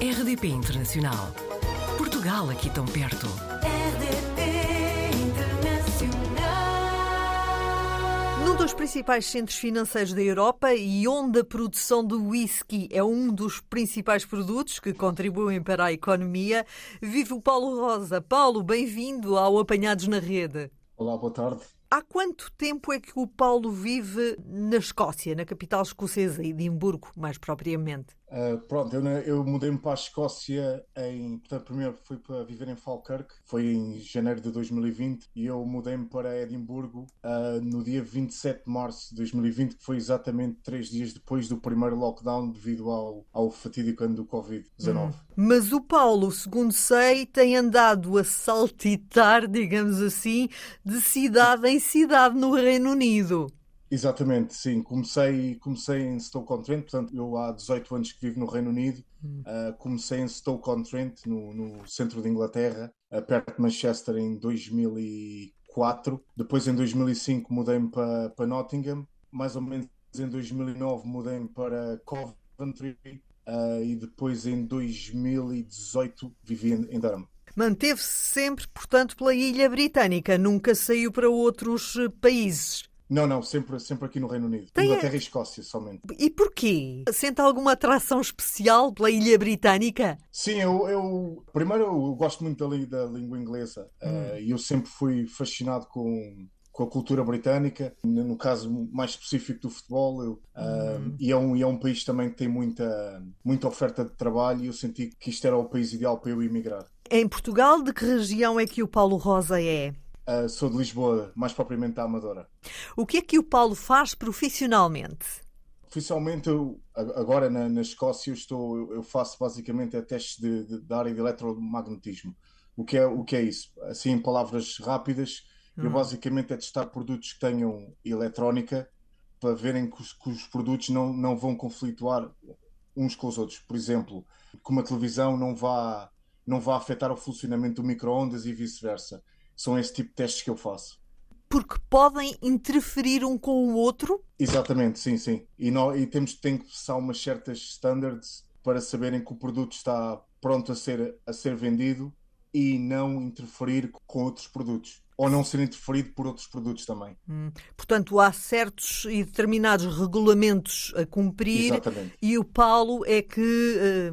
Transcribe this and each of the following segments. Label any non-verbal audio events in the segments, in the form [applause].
RDP Internacional. Portugal aqui tão perto. RDP Internacional. Num dos principais centros financeiros da Europa e onde a produção do whisky é um dos principais produtos que contribuem para a economia, vive o Paulo Rosa. Paulo, bem-vindo ao Apanhados na Rede. Olá, boa tarde. Há quanto tempo é que o Paulo vive na Escócia, na capital escocesa, Edimburgo, mais propriamente? Uh, pronto, eu, eu mudei-me para a Escócia em. Portanto, primeiro fui para viver em Falkirk, foi em janeiro de 2020, e eu mudei-me para Edimburgo uh, no dia 27 de março de 2020, que foi exatamente três dias depois do primeiro lockdown devido ao, ao fatídico ano do Covid-19. Hum. Mas o Paulo, segundo sei, tem andado a saltitar, [laughs] digamos assim, de cidade em cidade no Reino Unido. Exatamente, sim. Comecei, comecei em Stoke-on-Trent, portanto, eu há 18 anos que vivo no Reino Unido. Hum. Uh, comecei em Stoke-on-Trent, no, no, centro de Inglaterra, uh, perto de Manchester, em 2004. Depois, em 2005, mudei-me para, para Nottingham. Mais ou menos em 2009, mudei-me para Coventry. Uh, e depois, em 2018, vivi em, em Durham. Manteve-se sempre, portanto, pela Ilha Britânica, nunca saiu para outros eh, países. Não, não, sempre, sempre aqui no Reino Unido. Tem Inglaterra e Escócia somente. E porquê? Sente alguma atração especial pela Ilha Britânica? Sim, eu, eu primeiro eu gosto muito da, da língua inglesa hum. uh, e eu sempre fui fascinado com, com a cultura britânica, no caso mais específico do futebol, eu, uh, e, é um, e é um país também que tem muita, muita oferta de trabalho e eu senti que isto era o país ideal para eu emigrar. Em Portugal, de que região é que o Paulo Rosa é? Uh, sou de Lisboa, mais propriamente da Amadora. O que é que o Paulo faz profissionalmente? Profissionalmente, eu, agora na, na Escócia, eu, estou, eu faço basicamente a testes de, de, da área de eletromagnetismo. O que, é, o que é isso? Assim, em palavras rápidas, hum. eu basicamente é testar produtos que tenham eletrónica para verem que os, que os produtos não, não vão conflituar uns com os outros. Por exemplo, que uma televisão não vá, não vá afetar o funcionamento do micro-ondas e vice-versa são esse tipo de testes que eu faço. Porque podem interferir um com o outro? Exatamente, sim, sim. E, nós, e temos tem que passar umas certas standards para saberem que o produto está pronto a ser, a ser vendido e não interferir com outros produtos. Ou não ser interferido por outros produtos também. Hum. Portanto, há certos e determinados regulamentos a cumprir Exatamente. e o Paulo é que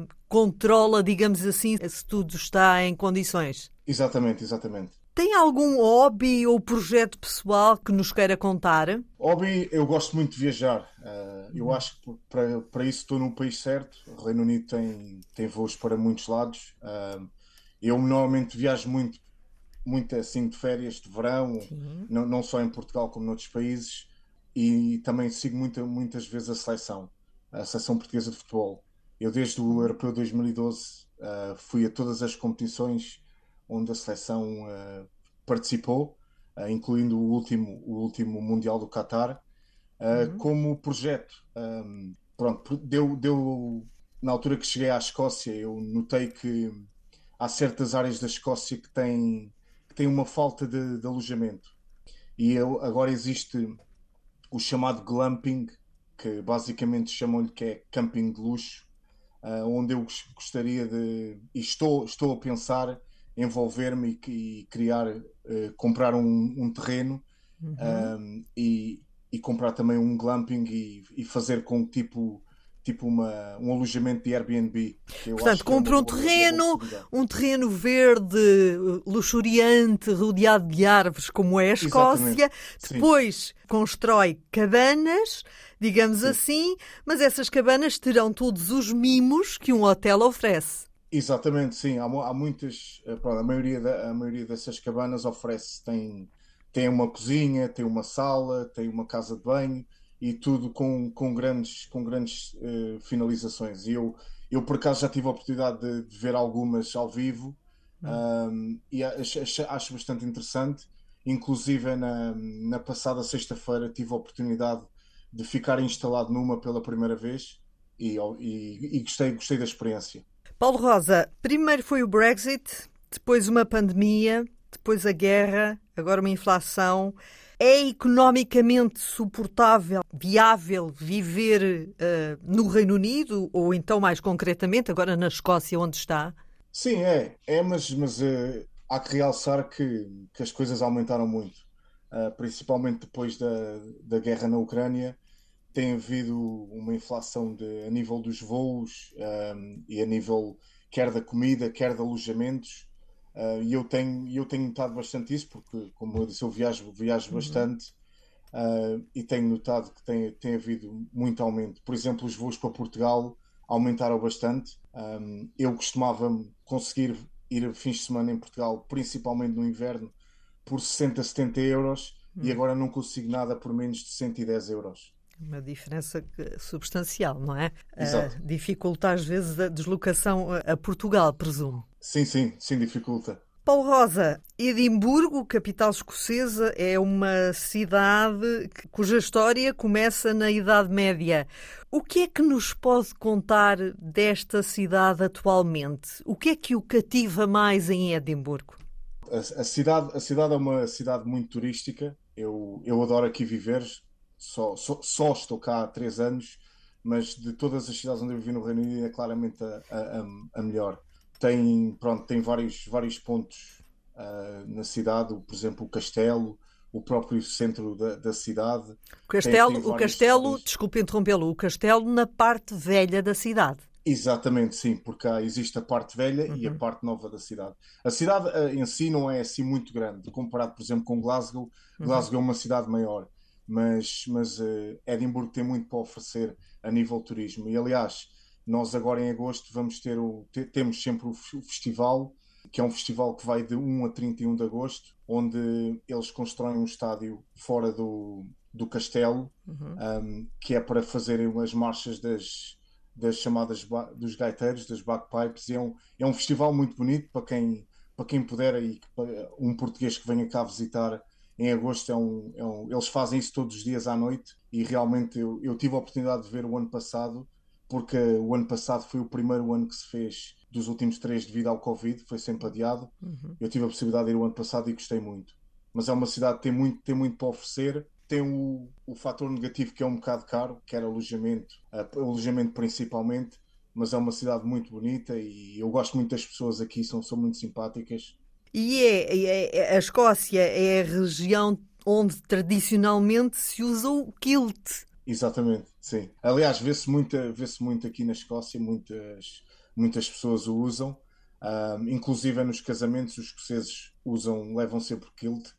uh, controla, digamos assim, se tudo está em condições. Exatamente, exatamente. Tem algum hobby ou projeto pessoal que nos queira contar? Hobby, eu gosto muito de viajar. Uh, eu acho que para, para isso estou no país certo. O Reino Unido tem, tem voos para muitos lados. Uh, eu normalmente viajo muito, muito assim de férias, de verão, não, não, só em Portugal como noutros países. E também sigo muita, muitas vezes a seleção, a seleção portuguesa de futebol. Eu desde o Europeu 2012 uh, ah, fui a todas as competições onde a seleção uh, participou, uh, incluindo o último, o último Mundial do Qatar, uh, uhum. como projeto. Um, pronto, deu, deu, na altura que cheguei à Escócia, eu notei que há certas áreas da Escócia que têm, que têm uma falta de, de alojamento. E eu, agora existe o chamado glamping, que basicamente chamam-lhe que é camping de luxo, uh, onde eu gostaria de. E estou, estou a pensar envolver-me e, e, criar, uh, comprar um, um terreno uhum. um, e, e, comprar também um glamping e, e fazer com tipo tipo uma, um alojamento de Airbnb. Portanto, é compra um terreno, um terreno verde, luxuriante, rodeado de árvores, como é a Escócia. Exatamente. Depois Sim. constrói cabanas, digamos Sim. assim, mas essas cabanas terão todos os mimos que um hotel oferece. Exatamente, sim. Há, há muitas. Eh, pronto, a, maioria da, a maioria dessas cabanas oferece. Tem, tem uma cozinha, tem uma sala, tem uma casa de banho e tudo com, com grandes, com grandes uh, finalizações. E eu, eu, por acaso, já tive a oportunidade de, de ver algumas ao vivo um, e acho, acho, bastante interessante. Inclusive, na, na passada sexta-feira, tive a oportunidade de ficar instalado numa pela primeira vez e, e, e gostei, gostei da experiência. Paulo Rosa, primeiro foi o Brexit, depois uma pandemia, depois a guerra, agora uma inflação. É economicamente suportável, viável viver uh, no Reino Unido ou então mais concretamente agora na Escócia onde está? Sim, é, é, mas, mas uh, há que realçar que, que as coisas aumentaram muito, uh, principalmente depois da, da guerra na Ucrânia. Tem havido uma inflação de, a nível dos voos um, e a nível quer da comida, quer de alojamentos. Uh, e eu tenho, eu tenho notado bastante isso, porque, como eu disse, eu viajo, viajo uhum. bastante uh, e tenho notado que tem, tem havido muito aumento. Por exemplo, os voos para Portugal aumentaram bastante. Um, eu costumava conseguir ir a fins de semana em Portugal, principalmente no inverno, por 60, 70 euros uhum. e agora não consigo nada por menos de 110 euros. Uma diferença substancial, não é? Exato. Uh, dificulta às vezes a deslocação a Portugal, presumo. Sim, sim, sim, dificulta. Paulo Rosa, Edimburgo, capital escocesa, é uma cidade cuja história começa na Idade Média. O que é que nos pode contar desta cidade atualmente? O que é que o cativa mais em Edimburgo? A, a cidade, a cidade é uma cidade muito turística. Eu, eu adoro aqui viver só, só, só, estou cá há três anos, mas de todas as cidades onde eu vivi no Reino Unido é claramente a, a, a melhor. Tem, pronto, tem vários, vários pontos uh, na cidade, por exemplo, o castelo, o próprio centro da, da cidade. O castelo, tem, tem o castelo desculpe interrompê-lo, o castelo na parte velha da cidade. Exatamente, sim, porque há, existe a parte velha uhum. e a uhum. parte nova da cidade. A cidade uh, em si não é assim muito grande, comparado, por exemplo, com Glasgow. Uhum. Glasgow é uma cidade maior mas, mas uh, Edimburgo tem muito para oferecer a nível turismo. E aliás, nós agora em agosto vamos ter o temos sempre o festival, que é um festival que vai de 1 a 31 de agosto, onde eles constroem um estádio fora do, do castelo, uhum. um, que é para fazerem as marchas das, das chamadas dos gaiteiros, das bagpipes. É um, é um festival muito bonito para quem, para quem puder e um português que venha cá visitar em agosto é um, é um, eles fazem isso todos os dias à noite e realmente eu, eu, tive a oportunidade de ver o ano passado porque o ano passado foi o primeiro ano que se fez dos últimos três devido ao Covid, foi sempre adiado. Uhum. Eu tive a possibilidade de ir o ano passado e gostei muito. Mas é uma cidade que tem muito, tem muito para oferecer. Tem o, o fator negativo que é um bocado caro, que era alojamento, alojamento principalmente, mas é uma cidade muito bonita e eu gosto muito das pessoas aqui, são, são muito simpáticas e é, é, a Escócia é a região onde tradicionalmente se usa o kilt. Exatamente, sim. Aliás, vê-se muito, vê muito aqui na Escócia, muitas, muitas pessoas o usam. Um, inclusive nos casamentos os escoceses usam, levam sempre kilt,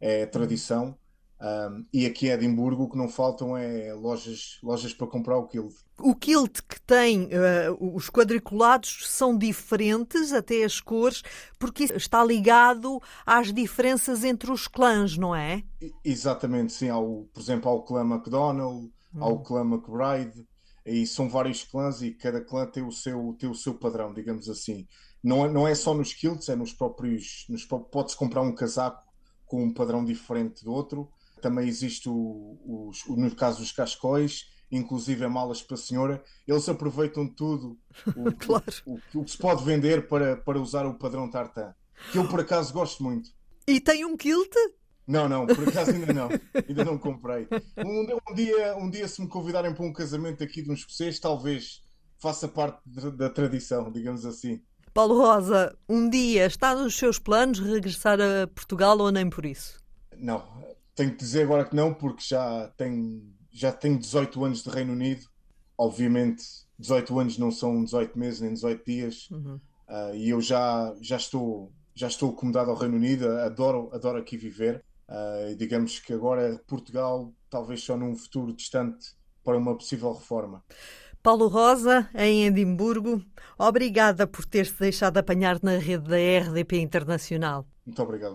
é tradição. Um, e aqui em Edimburgo o que não faltam é lojas, lojas para comprar o kilt. O kilt que tem uh, os quadriculados são diferentes, até as cores, porque está ligado às diferenças entre os clãs, não é? Exatamente, sim. Ao, por exemplo, ao clã MacDonald, hum. ao clã McBride, e são vários clãs e cada clã tem o seu, tem o seu padrão, digamos assim. Não é, não é só nos kilts, é nos próprios. Nos, Pode-se comprar um casaco com um padrão diferente do outro também existe o, os, no caso dos cascóis, inclusive a malas para a senhora, eles aproveitam tudo [laughs] o, claro. o, o, que se pode vender para, para usar o padrão tartan, que eu por acaso gosto muito. E tem um kilt? Não, não, por acaso ainda não, [laughs] ainda não comprei. Um, um, dia, um dia, se me convidarem para um casamento aqui de um escocês, talvez faça parte de, da tradição, digamos assim. Paulo Rosa, um dia está nos seus planos regressar a Portugal ou nem por isso? Não, tenho que dizer agora que não, porque já tenho, já tenho 18 anos de Reino Unido. Obviamente, 18 anos não são 18 meses nem 18 dias. Uhum. Uh, e eu já, já, estou, já estou acomodado ao Reino Unido, adoro, adoro aqui viver. Uh, digamos que agora Portugal, talvez só num futuro distante, para uma possível reforma. Paulo Rosa, em Edimburgo, obrigada por ter-se deixado apanhar na rede da RDP Internacional. Muito obrigado.